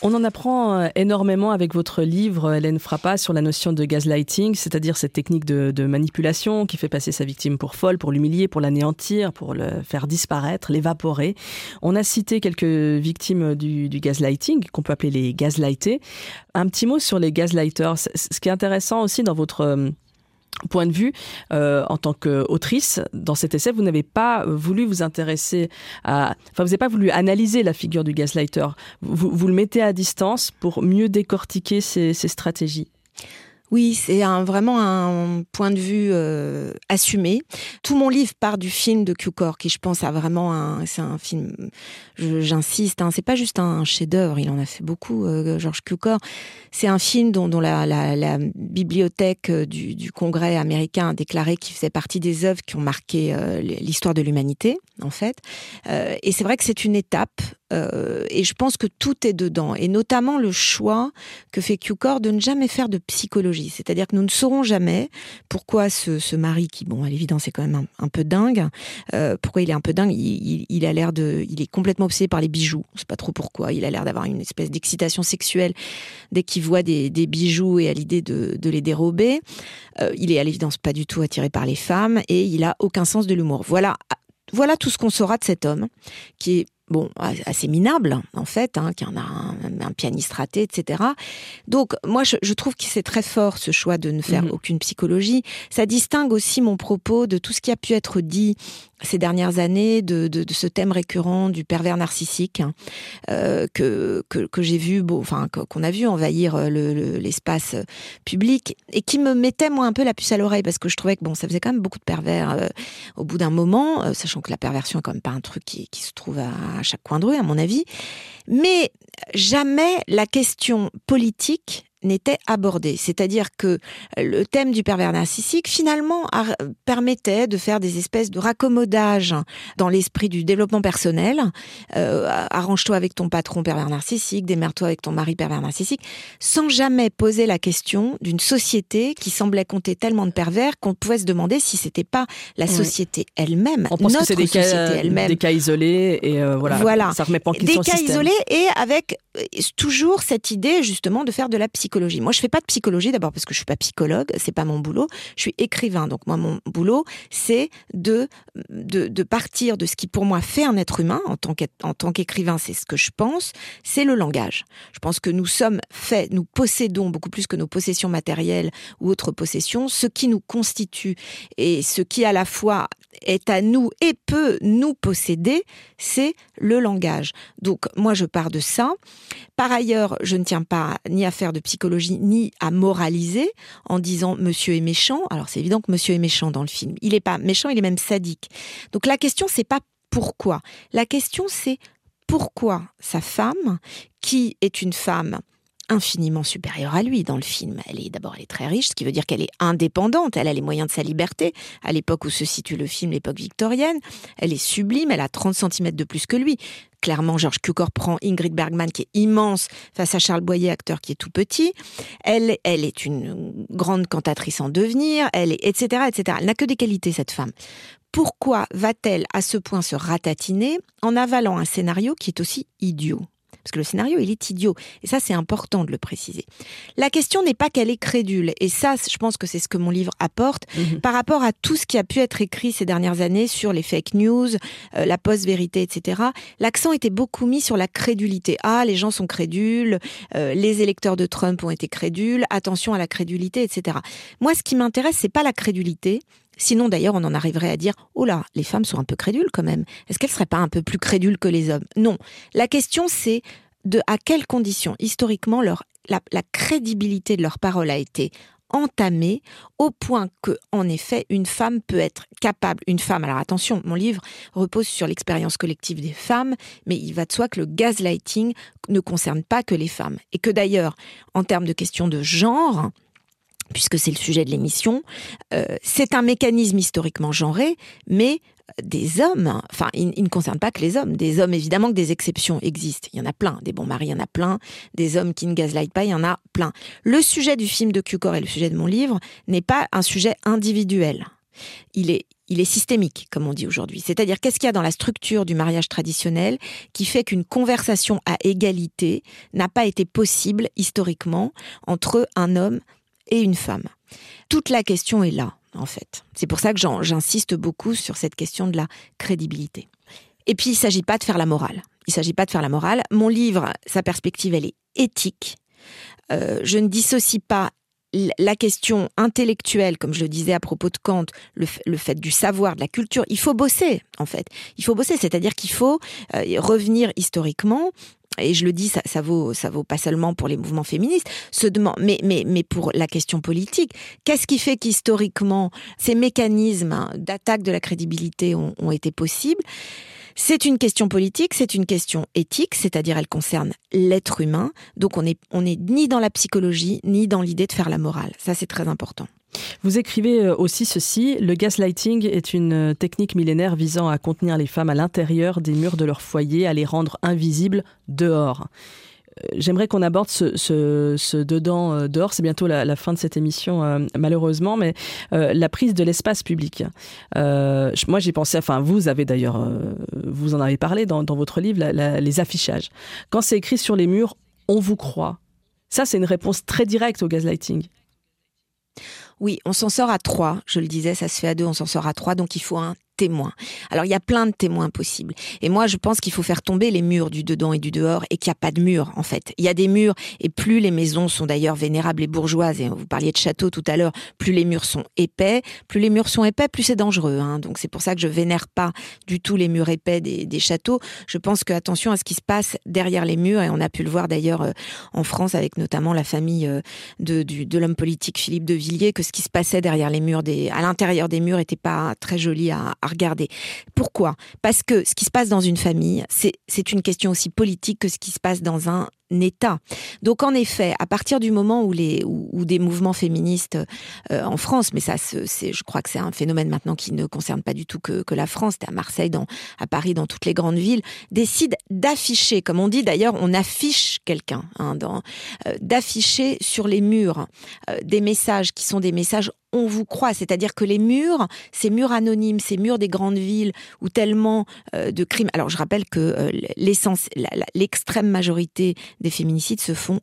On en apprend euh, énormément avec votre livre, Hélène Frappa, sur la notion de gaslighting, c'est-à-dire cette technique de, manipulation qui fait passer sa victime pour folle, pour l'humilier, pour l'anéantir, pour le faire disparaître, l'évaporer. On a cité quelques victimes du, du gaslighting, qu'on peut appeler les gaslightés. Un petit mot sur les gaslighters. Ce qui est intéressant aussi dans votre euh, point de vue, euh, en tant qu'autrice, dans cet essai, vous n'avez pas voulu vous intéresser à... Enfin, vous n'avez pas voulu analyser la figure du gaslighter. Vous, vous le mettez à distance pour mieux décortiquer ces, ces stratégies. Oui, c'est un, vraiment un point de vue euh, assumé. Tout mon livre part du film de Cukor, qui je pense a vraiment un, c'est un film, j'insiste, hein, c'est pas juste un chef-d'œuvre, il en a fait beaucoup, euh, Georges Cukor. C'est un film dont, la, bibliothèque euh, du, du, Congrès américain a déclaré qu'il faisait partie des œuvres qui ont marqué euh, l'histoire de l'humanité, en fait. et c'est vrai que c'est une étape Euh, et je pense que tout est dedans, et notamment le choix que fait Q-Core de ne jamais faire de psychologie. C'est-à-dire que nous ne saurons jamais pourquoi ce, mari, qui, bon, à l'évidence, est quand même un, peu dingue, euh, pourquoi il est un peu dingue, il, a l'air de... Il est complètement obsédé par les bijoux, je sais pas trop pourquoi, il a l'air d'avoir une espèce d'excitation sexuelle dès qu'il voit des, bijoux et à l'idée de, de, les dérober. Euh, il est à l'évidence pas du tout attiré par les femmes, et il a aucun sens de l'humour. Voilà voilà tout ce qu'on saura de cet homme, qui est bon, assez minable en fait, hein, qui en a un, pianiste raté, etc. Donc moi, je, trouve que c'est très fort ce choix de ne faire mhm. aucune psychologie. Ça distingue aussi mon propos de tout ce qui a pu être dit ces dernières années de, de, ce thème récurrent du pervers narcissique hein, euh, que, que, que j'ai vu, bon, enfin qu'on a vu envahir l'espace public et qui me mettait moi un peu la puce à l'oreille parce que je trouvais que bon, ça faisait quand même beaucoup de pervers euh, au bout d'un moment, euh, sachant que la perversion est quand même pas un truc qui, qui se trouve à chaque coin de rue, à mon avis. Mais jamais la question politique n'était abordé. C'est-à-dire que le thème du pervers narcissique, finalement, permettait de faire des espèces de raccommodage dans l'esprit du développement personnel. Euh, arrange-toi avec ton patron pervers narcissique, démerde-toi avec ton mari pervers narcissique, sans jamais poser la question d'une société qui semblait compter tellement de pervers qu'on pouvait se demander si c'était pas la société elle-même, On pense que des cas, des cas isolés et euh, voilà, voilà. Ça remet pas en question Des cas isolés et avec euh, toujours cette idée justement de faire de la psychologie moi, je fais pas de psychologie d'abord parce que je suis pas psychologue, c'est pas mon boulot. Je suis écrivain, donc moi, mon boulot, c'est de, de, partir de ce qui pour moi fait un être humain en tant qu'écrivain. C'est ce que je pense, c'est le langage. Je pense que nous sommes faits, nous possédons beaucoup plus que nos possessions matérielles ou autres possessions, ce qui nous constitue et ce qui à la fois est à nous et peut nous posséder, c'est le langage. Donc moi je pars de ça. Par ailleurs, je ne tiens pas ni à faire de psychologie ni à moraliser en disant monsieur est méchant. Alors c'est évident que monsieur est méchant dans le film. Il n'est pas méchant, il est même sadique. Donc la question c'est pas pourquoi. La question c'est pourquoi sa femme, qui est une femme infiniment supérieure à lui dans le film. Elle est d'abord elle est très riche, ce qui veut dire qu'elle est indépendante, elle a les moyens de sa liberté. À l'époque où se situe le film, l'époque victorienne, elle est sublime, elle a 30 cm de plus que lui. Clairement, Georges Cukor prend Ingrid Bergman, qui est immense, face à Charles Boyer, acteur qui est tout petit. Elle, elle est une grande cantatrice en devenir, elle est, etc., etc. Elle n'a que des qualités, cette femme. Pourquoi va-t-elle à ce point se ratatiner en avalant un scénario qui est aussi idiot? Parce que le scénario, il est idiot. Et ça, c'est important de le préciser. La question n'est pas qu'elle est crédule. Et ça, je pense que c'est ce que mon livre apporte mhm. par rapport à tout ce qui a pu être écrit ces dernières années sur les fake news, euh, la post-vérité, etc. L'accent était beaucoup mis sur la crédulité. Ah, les gens sont crédules, euh, les électeurs de Trump ont été crédules, attention à la crédulité, etc. Moi, ce qui m'intéresse, c'est pas la crédulité, Sinon, d'ailleurs, on en arriverait à dire Oh là, les femmes sont un peu crédules quand même. Est-ce qu'elles seraient pas un peu plus crédules que les hommes? Non. La question, c'est de à quelles conditions, historiquement, la, crédibilité de leur parole a été entamée au point que, en effet, une femme peut être capable, une femme, alors attention, mon livre repose sur l'expérience collective des femmes, mais il va de soi que le gaslighting ne concerne pas que les femmes. Et que d'ailleurs, en termes de questions de genre, puisque c'est le sujet de l'émission, euh, c'est un mécanisme historiquement genré, mais des hommes, enfin, il, ne concerne pas que les hommes, des hommes, évidemment que des exceptions existent, il y en a plein, des bons maris, il y en a plein, des hommes qui ne gaslight pas, il y en a plein. Le sujet du film de Cukor et le sujet de mon livre n'est pas un sujet individuel. Il est, il est systémique, comme on dit aujourd'hui. C'est-à-dire, qu'est-ce qu'il y a dans la structure du mariage traditionnel qui fait qu'une conversation à égalité n'a pas été possible historiquement entre un homme et une femme. Toute la question est là, en fait. C'est pour ça que j'insiste beaucoup sur cette question de la crédibilité. Et puis, il ne s'agit pas de faire la morale. Il ne s'agit pas de faire la morale. Mon livre, sa perspective, elle est éthique. Euh, je ne dissocie pas la question intellectuelle, comme je le disais à propos de Kant, le, fait du savoir, de la culture, il faut bosser, en fait. Il faut bosser, c'est-à-dire qu'il faut euh, revenir historiquement et je le dis, ça, ça, vaut, ça vaut pas seulement pour les mouvements féministes, se demande, mais, mais, mais pour la question politique, qu'est-ce qui fait qu'historiquement ces mécanismes d'attaque de la crédibilité ont, ont été possibles? C'est une question politique, c'est une question éthique, c'est-à-dire elle concerne l'être humain. Donc on n'est on est ni dans la psychologie, ni dans l'idée de faire la morale. Ça, c'est très important. Vous écrivez euh, aussi ceci, le gaslighting est une euh, technique millénaire visant à contenir les femmes à l'intérieur des murs de leur foyer, à les rendre invisibles dehors. Euh, j'aimerais qu'on aborde ce, dedans dehors. C'est bientôt la, fin de cette émission, malheureusement, mais la prise de l'espace public. moi, j'ai pensé. Enfin, vous avez d'ailleurs, vous en avez parlé dans, votre livre, les affichages. Quand c'est écrit sur les murs, on vous croit. Ça, c'est une réponse très directe au gaslighting. Oui, on s'en sort à trois. Je le disais, ça se fait à deux, on s'en sort à trois. Donc il faut un témoins. Alors il y a plein de témoins possibles. Et moi je pense qu'il faut faire tomber les murs du dedans et du dehors et qu'il n'y a pas de murs en fait. Il y a des murs et plus les maisons sont d'ailleurs vénérables et bourgeoises, et vous parliez de châteaux tout à l'heure, plus les murs sont épais, plus les murs sont épais, plus c'est dangereux. Hein. Donc c'est pour ça que je vénère pas du tout les murs épais des, châteaux. Je pense que attention à ce qui se passe derrière les murs, et on a pu le voir d'ailleurs euh, en France avec notamment la famille euh, de, l'homme politique Philippe de Villiers, que ce qui se passait derrière les murs, à l'intérieur des murs, n'était pas très joli à, regarder. Pourquoi? Parce que ce qui se passe dans une famille, c'est une question aussi politique que ce qui se passe dans un État. Donc en effet, à partir du moment où, les, où, des mouvements féministes euh, en France, mais ça, c'est, je crois que c'est un phénomène maintenant qui ne concerne pas du tout que, que la France, à Marseille, dans, à Paris, dans toutes les grandes villes, décident d'afficher, comme on dit d'ailleurs, on affiche quelqu'un, hein, euh, d'afficher sur les murs euh, des messages qui sont des messages on vous croit, c'est-à-dire que les murs, ces murs anonymes, ces murs des grandes villes où tellement de crimes. Alors je rappelle que l'essence, l'extrême majorité des féminicides se font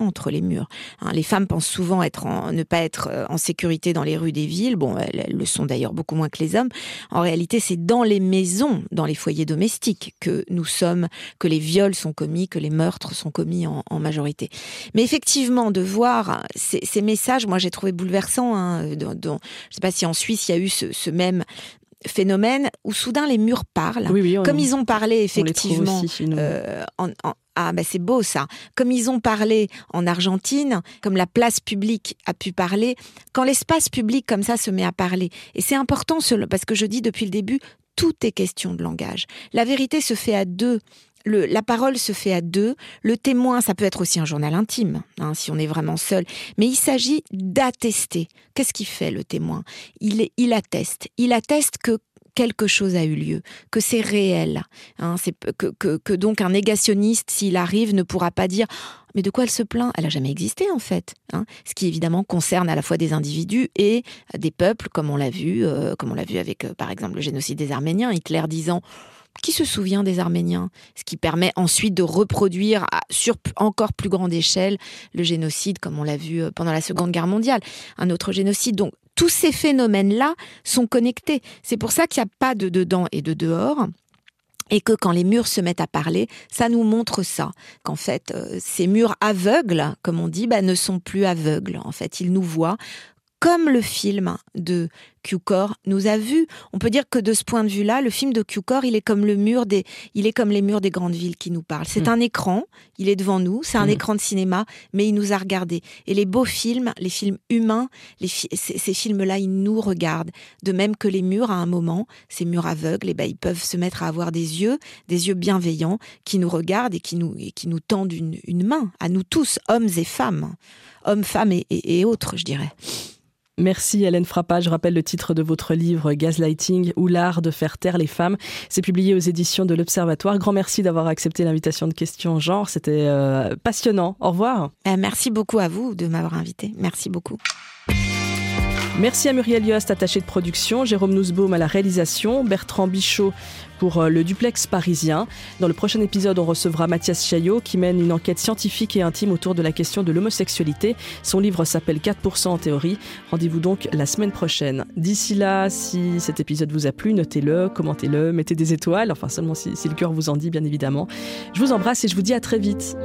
entre les murs. Hein, les femmes pensent souvent être en, ne pas être euh, en sécurité dans les rues des villes. Bon, elles, le sont d'ailleurs beaucoup moins que les hommes. En réalité, c'est dans les maisons, dans les foyers domestiques, que nous sommes, que les viols sont commis, que les meurtres sont commis en, majorité. Mais effectivement, de voir ces, messages, moi j'ai trouvé bouleversant. Hein, dans, je ne sais pas si en Suisse il y a eu ce même phénomène où soudain les murs parlent, comme ils ont parlé effectivement. Euh, ah ben c'est beau ça. Comme ils ont parlé en Argentine, comme la place publique a pu parler, quand l'espace public comme ça se met à parler. Et c'est important parce que je dis depuis le début, tout est question de langage. La vérité se fait à deux la parole se fait à deux. Le témoin, ça peut être aussi un journal intime, hein, si on est vraiment seul. Mais il s'agit d'attester. Qu'est-ce qu'il fait le témoin? Il, il atteste. Il atteste que quelque chose a eu lieu, que c'est réel. Hein, c'est que, donc un négationniste, s'il arrive, ne pourra pas dire mais de quoi elle se plaint? Elle a jamais existé en fait. Hein. Ce qui évidemment concerne à la fois des individus et des peuples, comme on l'a vu, euh, comme on l'a vu avec euh, par exemple le génocide des Arméniens, Hitler disant qui se souvient des Arméniens? Ce qui permet ensuite de reproduire sur encore plus grande échelle le génocide, comme on l'a vu euh, pendant la Seconde Guerre mondiale, un autre génocide. Donc tous ces phénomènes-là sont connectés. C'est pour ça qu'il n'y a pas de dedans et de dehors. Et que quand les murs se mettent à parler, ça nous montre ça. Qu'en fait, euh, ces murs aveugles, comme on dit, bah, ne sont plus aveugles. En fait, ils nous voient comme le film de Q-Core nous a vu. On peut dire que de ce point de vue-là, le film de Q-Core, il est comme le mur des, il est comme les murs des grandes villes qui nous parlent. C'est mm. un écran, il est devant nous, c'est un mm. écran de cinéma, mais il nous a regardés. Et les beaux films, les films humains, les ces, films-là, ils nous regardent. De même que les murs, à un moment, ces murs aveugles, et eh ben, ils peuvent se mettre à avoir des yeux, des yeux bienveillants, qui nous regardent et qui nous, et qui nous tendent une, main, à nous tous, hommes et femmes, hommes, femmes et autres, je dirais. Merci Hélène Frappa. Je rappelle le titre de votre livre Gaslighting ou l'art de faire taire les femmes. C'est publié aux éditions de l'Observatoire. Grand merci d'avoir accepté l'invitation de Question Genre. C'était euh, passionnant. Au revoir. Euh, merci beaucoup à vous de m'avoir invité. Merci beaucoup. Merci à Muriel Yost, attaché de production, Jérôme Nussbaum à la réalisation, Bertrand Bichot pour euh, le duplex parisien. Dans le prochain épisode, on recevra Mathias Chaillot qui mène une enquête scientifique et intime autour de la question de l'homosexualité. Son livre s'appelle 4% en théorie. Rendez-vous donc la semaine prochaine. D'ici là, si cet épisode vous a plu, notez-le, commentez-le, mettez des étoiles, enfin seulement si, si le cœur vous en dit, bien évidemment. Je vous embrasse et je vous dis à très vite.